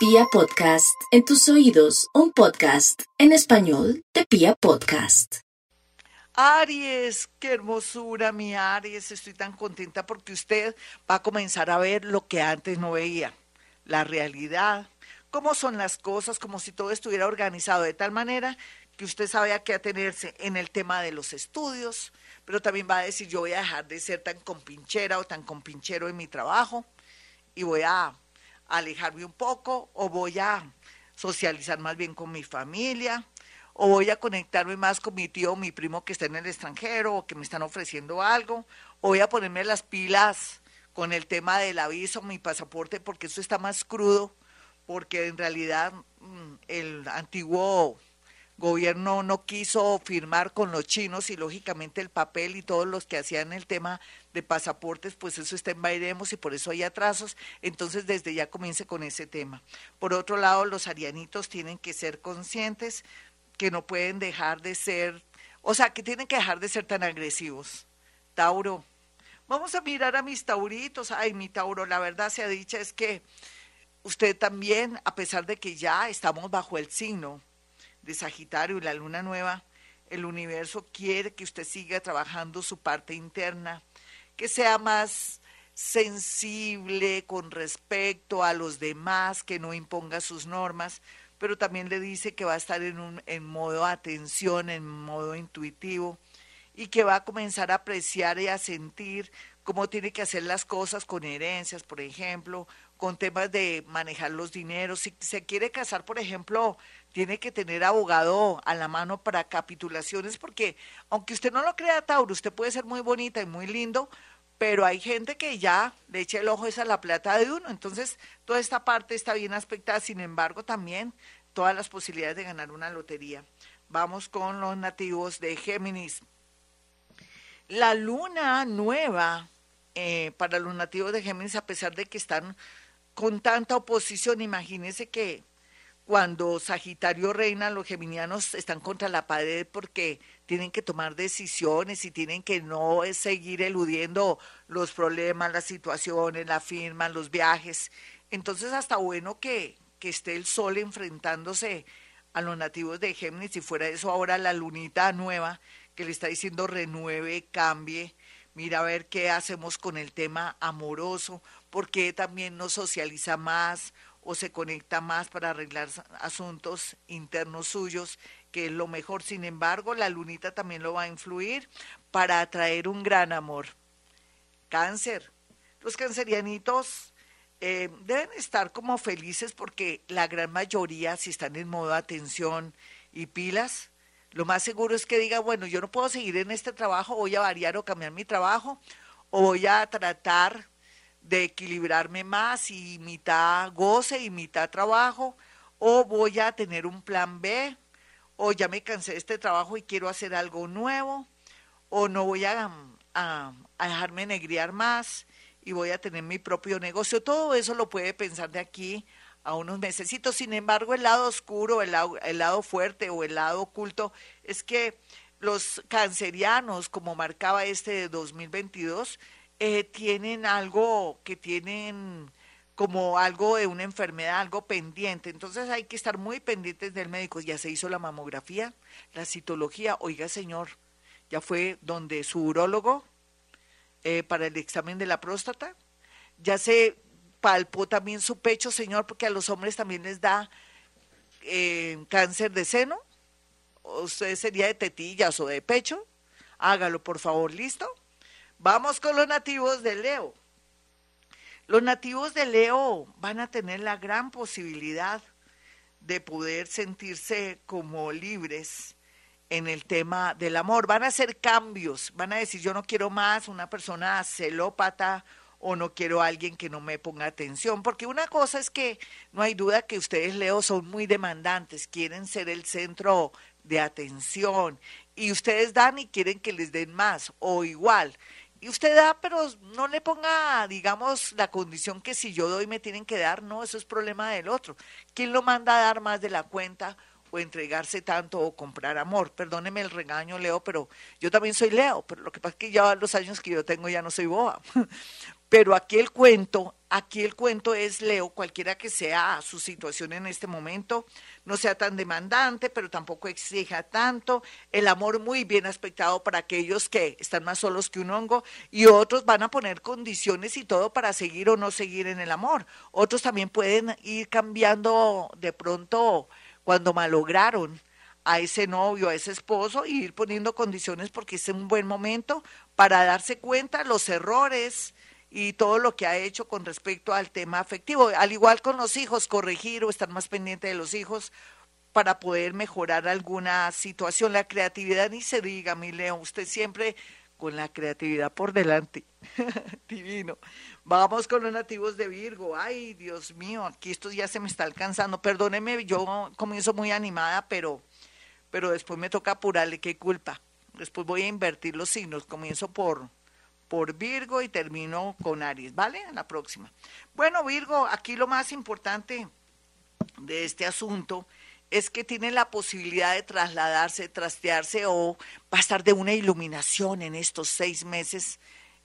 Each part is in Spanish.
Pia Podcast, en tus oídos, un podcast en español de Pia Podcast. Aries, qué hermosura mi Aries, estoy tan contenta porque usted va a comenzar a ver lo que antes no veía, la realidad, cómo son las cosas, como si todo estuviera organizado de tal manera que usted sabe a qué atenerse en el tema de los estudios, pero también va a decir yo voy a dejar de ser tan compinchera o tan compinchero en mi trabajo y voy a alejarme un poco o voy a socializar más bien con mi familia o voy a conectarme más con mi tío o mi primo que está en el extranjero o que me están ofreciendo algo o voy a ponerme las pilas con el tema del aviso, mi pasaporte, porque eso está más crudo, porque en realidad mm, el antiguo gobierno no quiso firmar con los chinos y lógicamente el papel y todos los que hacían el tema de pasaportes, pues eso está en Bairemos y por eso hay atrasos. Entonces desde ya comience con ese tema. Por otro lado, los arianitos tienen que ser conscientes que no pueden dejar de ser, o sea, que tienen que dejar de ser tan agresivos. Tauro, vamos a mirar a mis tauritos. Ay, mi Tauro, la verdad se ha dicho es que usted también, a pesar de que ya estamos bajo el signo, de Sagitario y la luna nueva, el universo quiere que usted siga trabajando su parte interna, que sea más sensible con respecto a los demás, que no imponga sus normas, pero también le dice que va a estar en, un, en modo atención, en modo intuitivo, y que va a comenzar a apreciar y a sentir cómo tiene que hacer las cosas con herencias, por ejemplo, con temas de manejar los dineros. Si se quiere casar, por ejemplo, tiene que tener abogado a la mano para capitulaciones, porque aunque usted no lo crea, Tauro, usted puede ser muy bonita y muy lindo, pero hay gente que ya le echa el ojo esa la plata de uno. Entonces, toda esta parte está bien aspectada, sin embargo, también todas las posibilidades de ganar una lotería. Vamos con los nativos de Géminis. La luna nueva eh, para los nativos de Géminis, a pesar de que están con tanta oposición, imagínense que cuando Sagitario reina, los geminianos están contra la pared porque tienen que tomar decisiones y tienen que no seguir eludiendo los problemas, las situaciones, la firma, los viajes. Entonces, hasta bueno que, que esté el sol enfrentándose a los nativos de Géminis, si fuera eso ahora la lunita nueva que le está diciendo renueve, cambie, mira a ver qué hacemos con el tema amoroso, porque también nos socializa más o se conecta más para arreglar asuntos internos suyos, que es lo mejor. Sin embargo, la lunita también lo va a influir para atraer un gran amor. Cáncer. Los cancerianitos eh, deben estar como felices porque la gran mayoría, si están en modo atención y pilas, lo más seguro es que diga, bueno, yo no puedo seguir en este trabajo, voy a variar o cambiar mi trabajo, o voy a tratar de equilibrarme más y mitad goce y mitad trabajo, o voy a tener un plan B, o ya me cansé de este trabajo y quiero hacer algo nuevo, o no voy a, a, dejarme negriar más y voy a tener mi propio negocio. Todo eso lo puede pensar de aquí a unos mesecitos. Sin embargo, el lado oscuro, el lado, el lado fuerte o el lado oculto es que los cancerianos, como marcaba este de 2022, eh, tienen algo que tienen como algo de una enfermedad, algo pendiente. Entonces hay que estar muy pendientes del médico. Ya se hizo la mamografía, la citología. Oiga, señor, ya fue donde su urólogo eh, para el examen de la próstata. Ya se palpó también su pecho, señor, porque a los hombres también les da eh, cáncer de seno. Usted sería de tetillas o de pecho. Hágalo, por favor, ¿listo? Vamos con los nativos de Leo. Los nativos de Leo van a tener la gran posibilidad de poder sentirse como libres en el tema del amor. Van a hacer cambios, van a decir yo no quiero más una persona celópata o no quiero a alguien que no me ponga atención, porque una cosa es que no hay duda que ustedes, Leo, son muy demandantes, quieren ser el centro de atención y ustedes dan y quieren que les den más o igual. Y usted da, pero no le ponga, digamos, la condición que si yo doy me tienen que dar, no, eso es problema del otro. ¿Quién lo manda a dar más de la cuenta o entregarse tanto o comprar amor? Perdóneme el regaño, Leo, pero yo también soy Leo, pero lo que pasa es que ya los años que yo tengo ya no soy boba. Pero aquí el cuento Aquí el cuento es, Leo, cualquiera que sea su situación en este momento, no sea tan demandante, pero tampoco exija tanto. El amor muy bien aspectado para aquellos que están más solos que un hongo y otros van a poner condiciones y todo para seguir o no seguir en el amor. Otros también pueden ir cambiando de pronto cuando malograron a ese novio, a ese esposo, y ir poniendo condiciones porque es un buen momento para darse cuenta los errores y todo lo que ha hecho con respecto al tema afectivo. Al igual con los hijos, corregir o estar más pendiente de los hijos para poder mejorar alguna situación. La creatividad ni se diga, mi León, usted siempre con la creatividad por delante. Divino. Vamos con los nativos de Virgo. Ay, Dios mío, aquí esto ya se me está alcanzando. Perdóneme, yo comienzo muy animada, pero, pero después me toca apurarle, qué culpa. Después voy a invertir los signos. Comienzo por, por Virgo y termino con Aries, ¿vale? La próxima. Bueno, Virgo, aquí lo más importante de este asunto es que tiene la posibilidad de trasladarse, trastearse o pasar de una iluminación en estos seis meses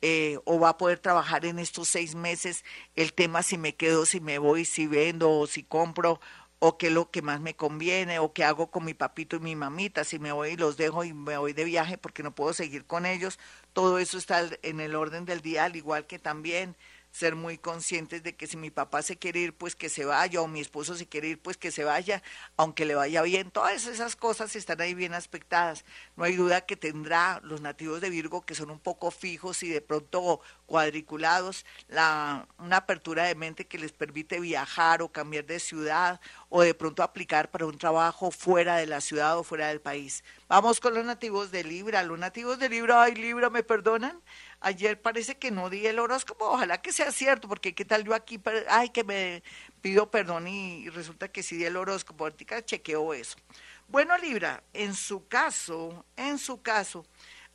eh, o va a poder trabajar en estos seis meses el tema si me quedo, si me voy, si vendo o si compro o qué es lo que más me conviene, o qué hago con mi papito y mi mamita, si me voy y los dejo y me voy de viaje porque no puedo seguir con ellos, todo eso está en el orden del día, al igual que también ser muy conscientes de que si mi papá se quiere ir, pues que se vaya, o mi esposo se quiere ir, pues que se vaya, aunque le vaya bien. Todas esas cosas están ahí bien aspectadas. No hay duda que tendrá los nativos de Virgo, que son un poco fijos y de pronto cuadriculados, la, una apertura de mente que les permite viajar o cambiar de ciudad o de pronto aplicar para un trabajo fuera de la ciudad o fuera del país. Vamos con los nativos de Libra. Los nativos de Libra, ay Libra, ¿me perdonan? Ayer parece que no di el horóscopo, ojalá que sea cierto, porque qué tal yo aquí, ay, que me pido perdón y, resulta que sí di el horóscopo, ahorita chequeo eso. Bueno, Libra, en su caso, en su caso,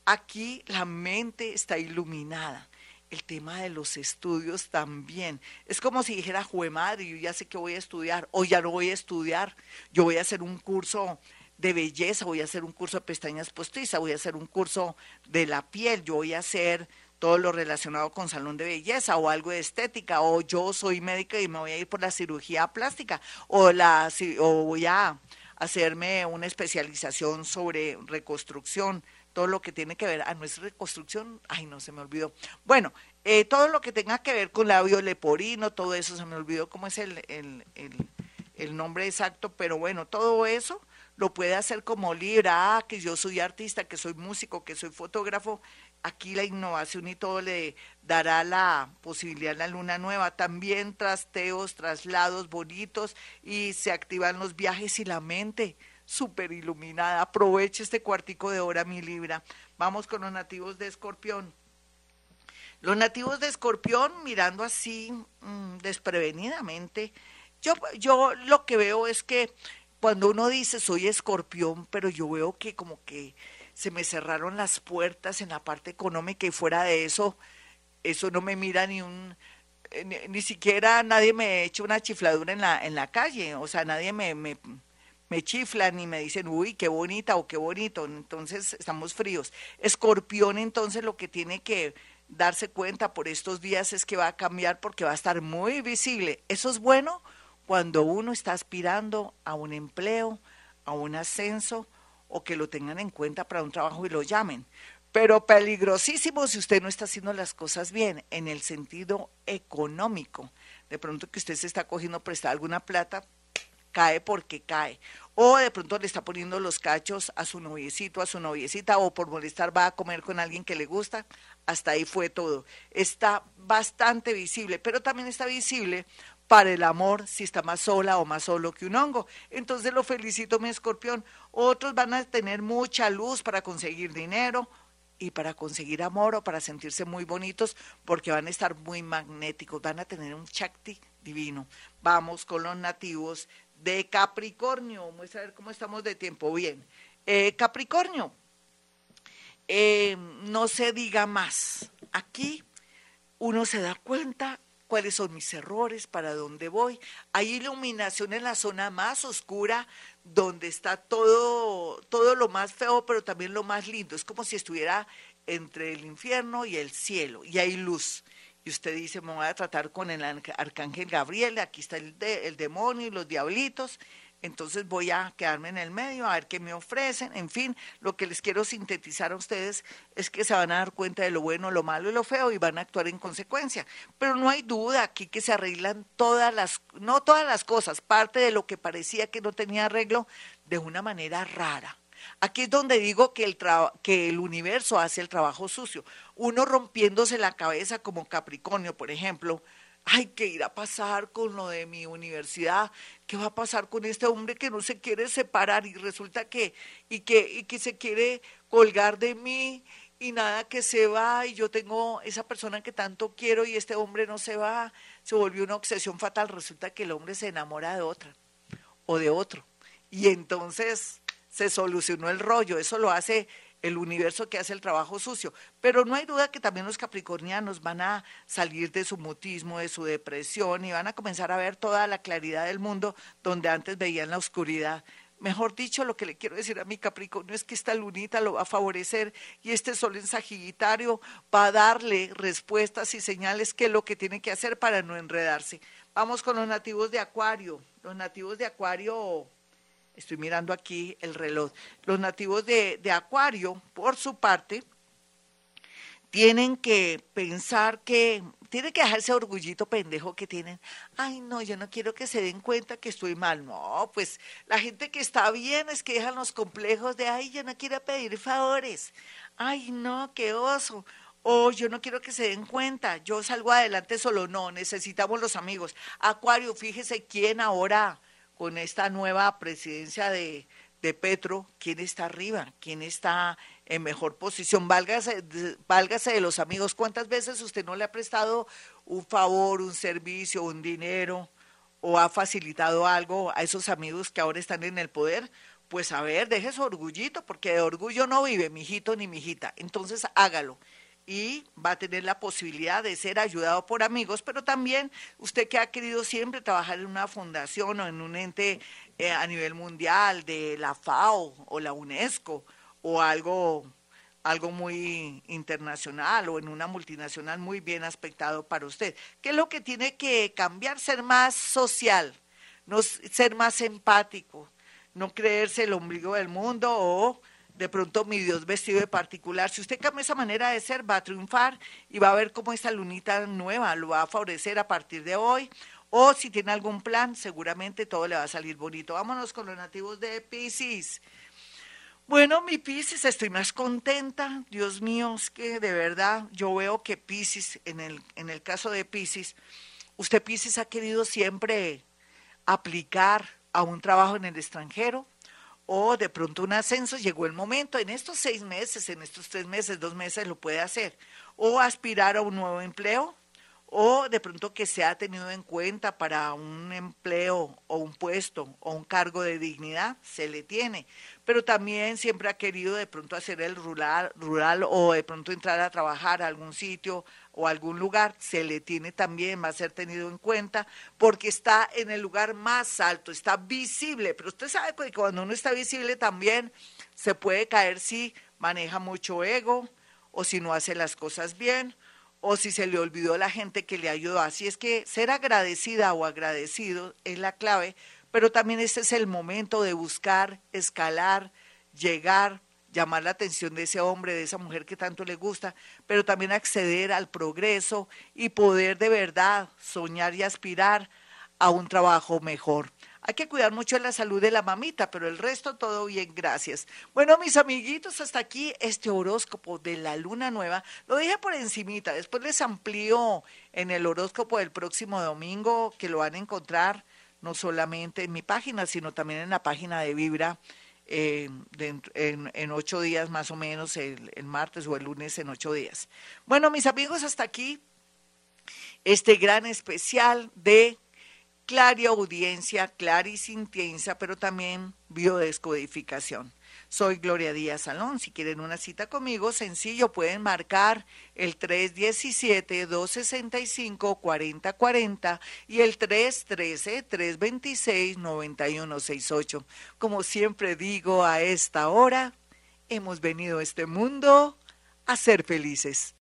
aquí la mente está iluminada. El tema de los estudios también. Es como si dijera, jue madre, yo ya sé que voy a estudiar, o ya no voy a estudiar, yo voy a hacer un curso de belleza, voy a hacer un curso de pestañas postizas, voy a hacer un curso de la piel, yo voy a hacer todo lo relacionado con salón de belleza o algo de estética, o yo soy médica y me voy a ir por la cirugía plástica, o, la, o voy a hacerme una especialización sobre reconstrucción, todo lo que tiene que ver, ah, no es reconstrucción, ay, no, se me olvidó. Bueno, eh, todo lo que tenga que ver con labio leporino, todo eso, se me olvidó cómo es el, el, el nombre exacto, pero bueno, todo eso lo puede hacer como Libra, ah, que yo soy artista, que soy músico, que soy fotógrafo. Aquí la innovación y todo le dará la posibilidad a la luna nueva. También trasteos, traslados bonitos y se activan los viajes y la mente súper iluminada. Aproveche este cuartico de hora, mi Libra. Vamos con los nativos de Escorpión. Los nativos de Escorpión, mirando así mm, desprevenidamente, yo, yo lo que veo es que cuando uno dice soy escorpión, pero yo veo que como que se me cerraron las puertas en la parte económica y fuera de eso, eso no me mira ni un, eh, ni, siquiera nadie me echa una chifladura en la, en la calle, o sea, nadie me, me, me chifla ni me dicen, uy, qué bonita o qué bonito, entonces estamos fríos. Escorpión entonces lo que tiene que darse cuenta por estos días es que va a cambiar porque va a estar muy visible. ¿Eso es bueno? Cuando uno está aspirando a un empleo, a un ascenso o que lo tengan en cuenta para un trabajo y lo llamen. Pero peligrosísimo si usted no está haciendo las cosas bien en el sentido económico. De pronto que usted se está cogiendo prestar alguna plata, cae porque cae. O de pronto le está poniendo los cachos a su noviecito, a su noviecita, o por molestar va a comer con alguien que le gusta. Hasta ahí fue todo. Está bastante visible, pero también está visible para el amor si está más sola o más solo que un hongo. Entonces lo felicito, mi escorpión. Otros van a tener mucha luz para conseguir dinero y para conseguir amor o para sentirse muy bonitos porque van a estar muy magnéticos, van a tener un chakti divino. Vamos con los nativos de Capricornio. Vamos a ver cómo estamos de tiempo. Bien. Eh, Capricornio, eh, no se diga más. Aquí uno se da cuenta cuáles son mis errores, para dónde voy. Hay iluminación en la zona más oscura, donde está todo, todo lo más feo, pero también lo más lindo. Es como si estuviera entre el infierno y el cielo, y hay luz. y usted dice, me voy a tratar con el arcángel Gabriel, aquí está el, el demonio y los diablitos, entonces voy a quedarme en el medio a ver qué me ofrecen. En fin, lo que les quiero sintetizar a ustedes es que se van a dar cuenta de lo bueno, lo malo y lo feo y van a actuar en consecuencia. Pero no hay duda aquí que se arreglan todas las, no todas las cosas, parte de lo que parecía que no tenía arreglo de una manera rara. Aquí es donde digo que el, que el universo hace el trabajo sucio. Uno rompiéndose la cabeza como Capricornio, por ejemplo, ay, ¿qué irá a pasar con lo de mi universidad? ¿Qué va a pasar con este hombre que no se quiere separar y resulta que, y que, y que se quiere colgar de mí y nada que se va y yo tengo esa persona que tanto quiero y este hombre no se va? Se volvió una obsesión fatal. Resulta que el hombre se enamora de otra o de otro. Y entonces se solucionó el rollo. Eso lo hace el universo que hace el trabajo sucio. Pero no hay duda que también los capricornianos van a salir de su mutismo, de su depresión y van a comenzar a ver toda la claridad del mundo donde antes veían la oscuridad. Mejor dicho, lo que le quiero decir a mi Capricornio es que esta lunita lo va a favorecer y este sol en Sagitario va a darle respuestas y señales que es lo que tiene que hacer para no enredarse. Vamos con los nativos de Acuario. Los nativos de Acuario Estoy mirando aquí el reloj. Los nativos de, Acuario, por su parte, tienen que pensar que, tienen que dejarse orgullito pendejo que tienen. Ay, no, yo no quiero que se den cuenta que estoy mal. No, pues la gente que está bien es que dejan los complejos de, ay, yo no quiero pedir favores. Ay, no, qué oso. O yo no quiero que se den cuenta, yo salgo adelante solo. No, necesitamos los amigos. Acuario, fíjese quién ahora con esta nueva presidencia de, de Petro, quién está arriba, quién está en mejor posición. Válgase, válgase de los amigos. ¿Cuántas veces usted no le ha prestado un favor, un servicio, un dinero o ha facilitado algo a esos amigos que ahora están en el poder? Pues a ver, deje su orgullito, porque de orgullo no vive mi hijito ni mi hijita. Entonces hágalo y va a tener la posibilidad de ser ayudado por amigos, pero también usted que ha querido siempre trabajar en una fundación o en un ente eh, a nivel mundial de la FAO o la UNESCO o algo algo muy internacional o en una multinacional muy bien aspectado para usted. ¿Qué es lo que tiene que cambiar? Ser más social, no ser más empático, no creerse el ombligo del mundo o de pronto mi Dios vestido de particular. Si usted cambia esa manera de ser, va a triunfar y va a ver cómo esta lunita nueva lo va a favorecer a partir de hoy. O si tiene algún plan, seguramente todo le va a salir bonito. Vámonos con los nativos de Pisces. Bueno, mi Pisces, estoy más contenta. Dios mío, es que de verdad yo veo que Pisces, en el, en el caso de Pisces, usted Pisces ha querido siempre aplicar a un trabajo en el extranjero o de pronto un ascenso, llegó el momento, en estos seis meses, en estos tres meses, dos meses lo puede hacer, o aspirar a un nuevo empleo, o de pronto que se ha tenido en cuenta para un empleo o un puesto o un cargo de dignidad, se le tiene, pero también siempre ha querido de pronto hacer el rural, rural o de pronto entrar a trabajar a algún sitio, o algún lugar, se le tiene también, va a ser tenido en cuenta, porque está en el lugar más alto, está visible, pero usted sabe que cuando uno está visible también se puede caer si maneja mucho ego, o si no hace las cosas bien, o si se le olvidó la gente que le ayudó. Así es que ser agradecida o agradecido es la clave, pero también ese es el momento de buscar, escalar, llegar, llamar la atención de ese hombre, de esa mujer que tanto le gusta, pero también acceder al progreso y poder de verdad soñar y aspirar a un trabajo mejor. Hay que cuidar mucho la salud de la mamita, pero el resto todo bien, gracias. Bueno, mis amiguitos, hasta aquí este horóscopo de la luna nueva. Lo dije por encimita, después les amplío en el horóscopo del próximo domingo, que lo van a encontrar no solamente en mi página, sino también en la página de Vibra eh, en, ocho días más o menos, el, el martes o el lunes en ocho días. Bueno, mis amigos, hasta aquí este gran especial de clara audiencia, clarisintencia, pero también biodescodificación. Soy Gloria Díaz Salón. Si quieren una cita conmigo, sencillo, pueden marcar el 317-265-4040 y el 313-326-9168. Como siempre digo, a esta hora hemos venido a este mundo a ser felices.